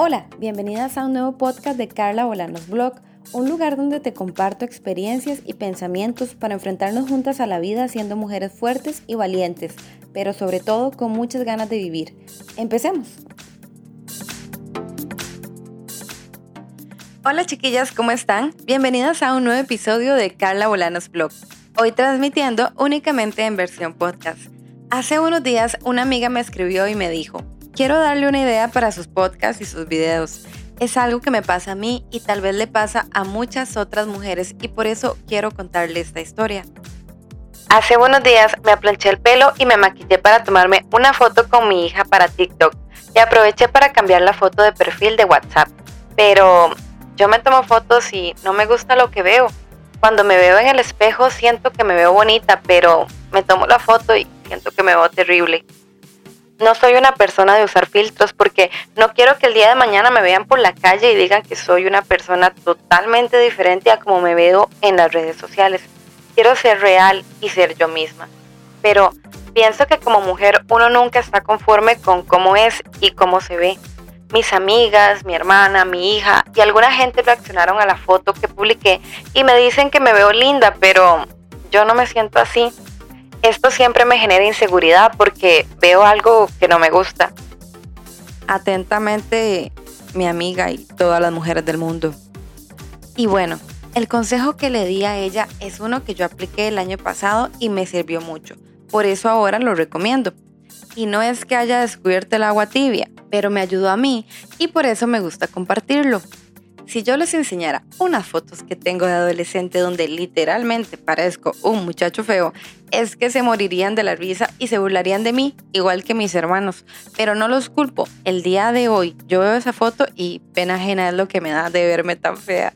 Hola, bienvenidas a un nuevo podcast de Carla Bolanos Blog, un lugar donde te comparto experiencias y pensamientos para enfrentarnos juntas a la vida siendo mujeres fuertes y valientes, pero sobre todo con muchas ganas de vivir. Empecemos. Hola chiquillas, ¿cómo están? Bienvenidas a un nuevo episodio de Carla Bolanos Blog, hoy transmitiendo únicamente en versión podcast. Hace unos días una amiga me escribió y me dijo, Quiero darle una idea para sus podcasts y sus videos. Es algo que me pasa a mí y tal vez le pasa a muchas otras mujeres y por eso quiero contarle esta historia. Hace unos días me aplanché el pelo y me maquillé para tomarme una foto con mi hija para TikTok y aproveché para cambiar la foto de perfil de WhatsApp. Pero yo me tomo fotos y no me gusta lo que veo. Cuando me veo en el espejo siento que me veo bonita, pero me tomo la foto y siento que me veo terrible no soy una persona de usar filtros porque no quiero que el día de mañana me vean por la calle y digan que soy una persona totalmente diferente a como me veo en las redes sociales. Quiero ser real y ser yo misma. Pero pienso que como mujer uno nunca está conforme con cómo es y cómo se ve. Mis amigas, mi hermana, mi hija y alguna gente reaccionaron a la foto que publiqué y me dicen que me veo linda, pero yo no me siento así. Esto siempre me genera inseguridad porque veo algo que no me gusta. Atentamente, mi amiga y todas las mujeres del mundo. Y bueno, el consejo que le di a ella es uno que yo apliqué el año pasado y me sirvió mucho. Por eso ahora lo recomiendo. Y no es que haya descubierto el agua tibia, pero me ayudó a mí y por eso me gusta compartirlo. Si yo les enseñara unas fotos que tengo de adolescente donde literalmente parezco un muchacho feo, es que se morirían de la risa y se burlarían de mí, igual que mis hermanos. Pero no los culpo. El día de hoy yo veo esa foto y pena ajena es lo que me da de verme tan fea.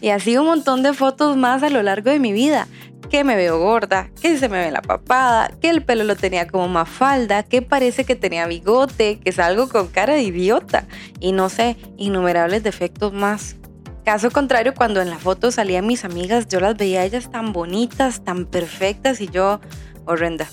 Y así un montón de fotos más a lo largo de mi vida que me veo gorda, que se me ve la papada, que el pelo lo tenía como más falda, que parece que tenía bigote, que salgo con cara de idiota y no sé, innumerables defectos más. Caso contrario, cuando en la foto salían mis amigas, yo las veía ellas tan bonitas, tan perfectas y yo horrenda.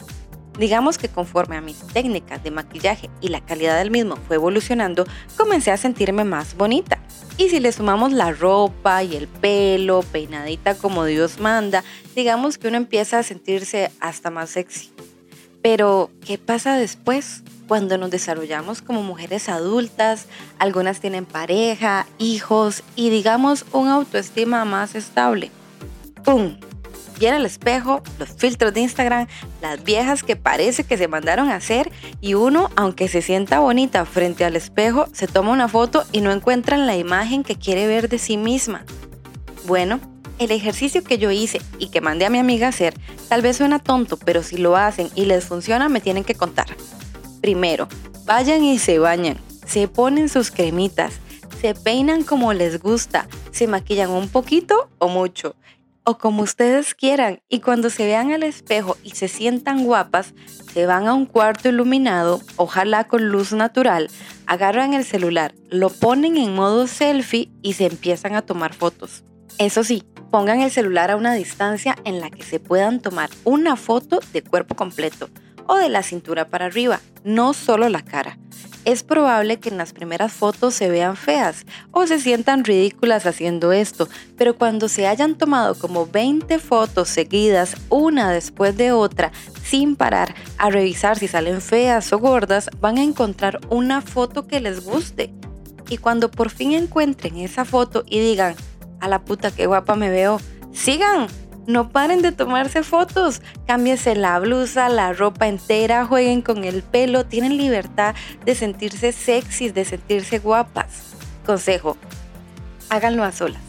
Digamos que conforme a mis técnicas de maquillaje y la calidad del mismo fue evolucionando, comencé a sentirme más bonita. Y si le sumamos la ropa y el pelo, peinadita como Dios manda, digamos que uno empieza a sentirse hasta más sexy. Pero, ¿qué pasa después? Cuando nos desarrollamos como mujeres adultas, algunas tienen pareja, hijos y digamos un autoestima más estable. ¡Pum! Viene el espejo, los filtros de Instagram, las viejas que parece que se mandaron a hacer y uno, aunque se sienta bonita frente al espejo, se toma una foto y no encuentran la imagen que quiere ver de sí misma. Bueno, el ejercicio que yo hice y que mandé a mi amiga a hacer tal vez suena tonto, pero si lo hacen y les funciona me tienen que contar. Primero, vayan y se bañan, se ponen sus cremitas, se peinan como les gusta, se maquillan un poquito o mucho o como ustedes quieran y cuando se vean al espejo y se sientan guapas, se van a un cuarto iluminado, ojalá con luz natural, agarran el celular, lo ponen en modo selfie y se empiezan a tomar fotos. Eso sí, pongan el celular a una distancia en la que se puedan tomar una foto de cuerpo completo o de la cintura para arriba, no solo la cara es probable que en las primeras fotos se vean feas o se sientan ridículas haciendo esto, pero cuando se hayan tomado como 20 fotos seguidas, una después de otra, sin parar a revisar si salen feas o gordas, van a encontrar una foto que les guste. Y cuando por fin encuentren esa foto y digan, a la puta que guapa me veo, sigan, no paren de tomarse fotos. Cámbiese la blusa, la ropa entera, jueguen con el pelo. Tienen libertad de sentirse sexys, de sentirse guapas. Consejo, háganlo a solas.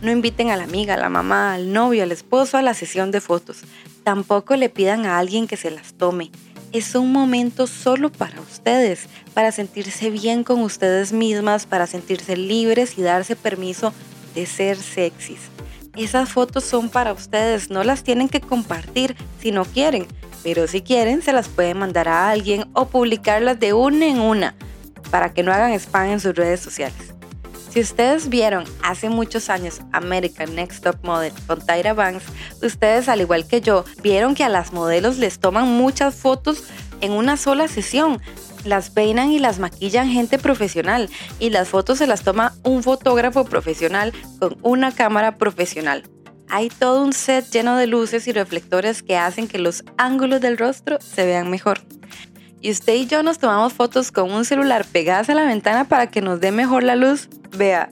No inviten a la amiga, a la mamá, al novio, al esposo a la sesión de fotos. Tampoco le pidan a alguien que se las tome. Es un momento solo para ustedes, para sentirse bien con ustedes mismas, para sentirse libres y darse permiso de ser sexys. Esas fotos son para ustedes, no las tienen que compartir si no quieren, pero si quieren se las pueden mandar a alguien o publicarlas de una en una para que no hagan spam en sus redes sociales. Si ustedes vieron hace muchos años American Next Top Model con Tyra Banks, ustedes al igual que yo vieron que a las modelos les toman muchas fotos en una sola sesión. Las peinan y las maquillan gente profesional y las fotos se las toma un fotógrafo profesional con una cámara profesional. Hay todo un set lleno de luces y reflectores que hacen que los ángulos del rostro se vean mejor. Y usted y yo nos tomamos fotos con un celular pegadas a la ventana para que nos dé mejor la luz. Vea,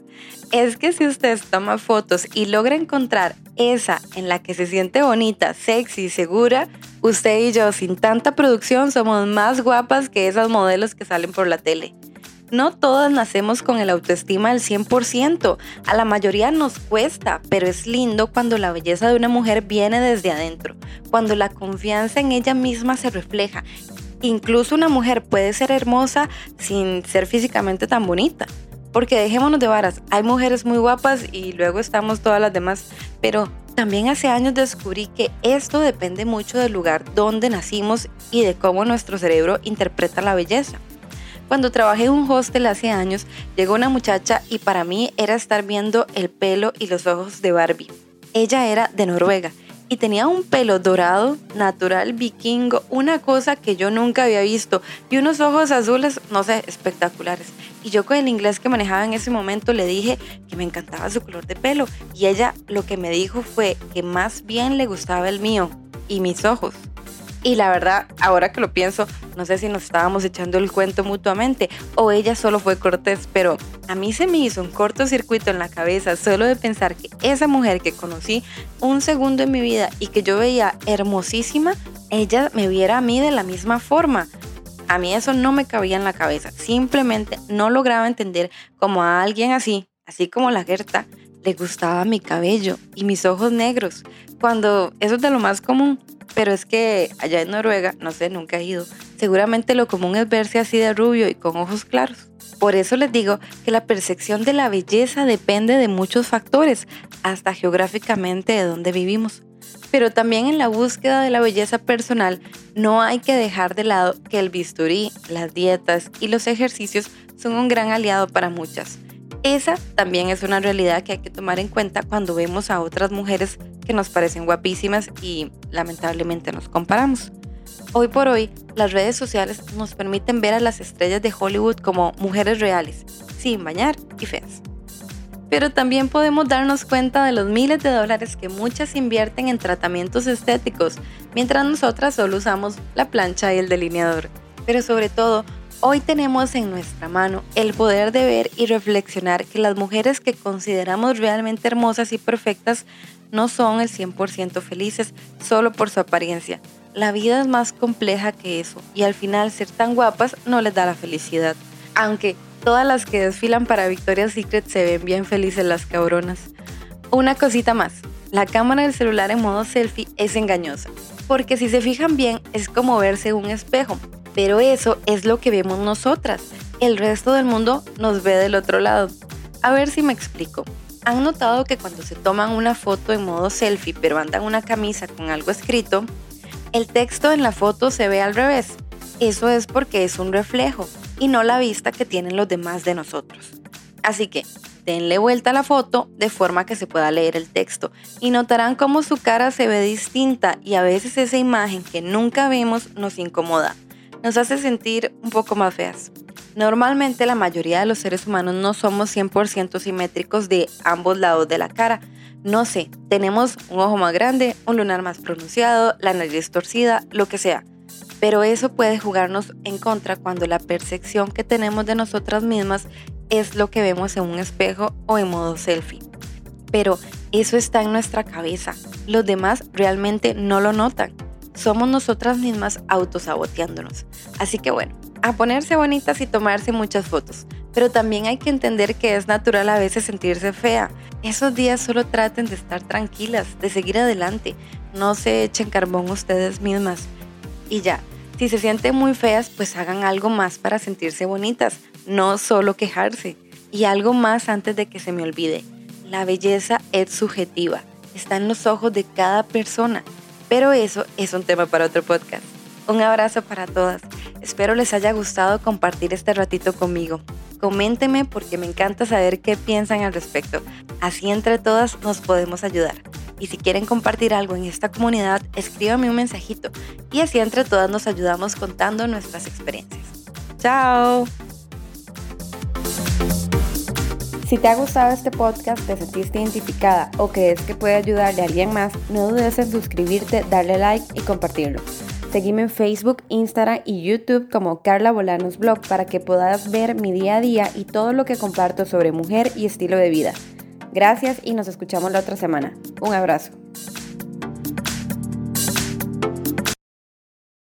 es que si usted toma fotos y logra encontrar esa en la que se siente bonita, sexy y segura, usted y yo sin tanta producción somos más guapas que esas modelos que salen por la tele. No todas nacemos con el autoestima del 100%, a la mayoría nos cuesta, pero es lindo cuando la belleza de una mujer viene desde adentro, cuando la confianza en ella misma se refleja. Incluso una mujer puede ser hermosa sin ser físicamente tan bonita. Porque dejémonos de varas, hay mujeres muy guapas y luego estamos todas las demás, pero también hace años descubrí que esto depende mucho del lugar donde nacimos y de cómo nuestro cerebro interpreta la belleza. Cuando trabajé en un hostel hace años, llegó una muchacha y para mí era estar viendo el pelo y los ojos de Barbie. Ella era de Noruega y tenía un pelo dorado, natural, vikingo, una cosa que yo nunca había visto y unos ojos azules, no sé, espectaculares. Y yo con el inglés que manejaba en ese momento le dije que me encantaba su color de pelo y ella lo que me dijo fue que más bien le gustaba el mío y mis ojos. Y la verdad, ahora que lo pienso, no sé si nos estábamos echando el cuento mutuamente o ella solo fue cortés, pero a mí se me hizo un cortocircuito en la cabeza solo de pensar que esa mujer que conocí un segundo en mi vida y que yo veía hermosísima, ella me viera a mí de la misma forma. A mí eso no me cabía en la cabeza, simplemente no lograba entender cómo a alguien así, así como la Gerta, le gustaba mi cabello y mis ojos negros, cuando eso es de lo más común. Pero es que allá en Noruega, no sé, nunca he ido, seguramente lo común es verse así de rubio y con ojos claros. Por eso les digo que la percepción de la belleza depende de muchos factores, hasta geográficamente de donde vivimos. Pero también en la búsqueda de la belleza personal no hay que dejar de lado que el bisturí, las dietas y los ejercicios son un gran aliado para muchas. Esa también es una realidad que hay que tomar en cuenta cuando vemos a otras mujeres nos parecen guapísimas y lamentablemente nos comparamos. Hoy por hoy, las redes sociales nos permiten ver a las estrellas de Hollywood como mujeres reales, sin bañar y feas. Pero también podemos darnos cuenta de los miles de dólares que muchas invierten en tratamientos estéticos, mientras nosotras solo usamos la plancha y el delineador. Pero sobre todo, Hoy tenemos en nuestra mano el poder de ver y reflexionar que las mujeres que consideramos realmente hermosas y perfectas no son el 100% felices solo por su apariencia. La vida es más compleja que eso y al final ser tan guapas no les da la felicidad. Aunque todas las que desfilan para Victoria's Secret se ven bien felices las cabronas. Una cosita más, la cámara del celular en modo selfie es engañosa, porque si se fijan bien es como verse un espejo pero eso es lo que vemos nosotras. El resto del mundo nos ve del otro lado. A ver si me explico. ¿Han notado que cuando se toman una foto en modo selfie pero andan una camisa con algo escrito, el texto en la foto se ve al revés? Eso es porque es un reflejo y no la vista que tienen los demás de nosotros. Así que denle vuelta a la foto de forma que se pueda leer el texto y notarán cómo su cara se ve distinta y a veces esa imagen que nunca vemos nos incomoda nos hace sentir un poco más feas. Normalmente la mayoría de los seres humanos no somos 100% simétricos de ambos lados de la cara. No sé, tenemos un ojo más grande, un lunar más pronunciado, la nariz torcida, lo que sea. Pero eso puede jugarnos en contra cuando la percepción que tenemos de nosotras mismas es lo que vemos en un espejo o en modo selfie. Pero eso está en nuestra cabeza. Los demás realmente no lo notan somos nosotras mismas autosaboteándonos. Así que bueno, a ponerse bonitas y tomarse muchas fotos. Pero también hay que entender que es natural a veces sentirse fea. Esos días solo traten de estar tranquilas, de seguir adelante. No se echen carbón ustedes mismas. Y ya, si se sienten muy feas, pues hagan algo más para sentirse bonitas, no solo quejarse. Y algo más antes de que se me olvide. La belleza es subjetiva, está en los ojos de cada persona. Pero eso es un tema para otro podcast. Un abrazo para todas. Espero les haya gustado compartir este ratito conmigo. Coméntenme porque me encanta saber qué piensan al respecto. Así entre todas nos podemos ayudar. Y si quieren compartir algo en esta comunidad, escríbanme un mensajito y así entre todas nos ayudamos contando nuestras experiencias. Chao. Si te ha gustado este podcast, te sentiste identificada o crees que puede ayudarle a alguien más, no dudes en suscribirte, darle like y compartirlo. Seguime en Facebook, Instagram y YouTube como Carla Bolanos Blog para que puedas ver mi día a día y todo lo que comparto sobre mujer y estilo de vida. Gracias y nos escuchamos la otra semana. Un abrazo.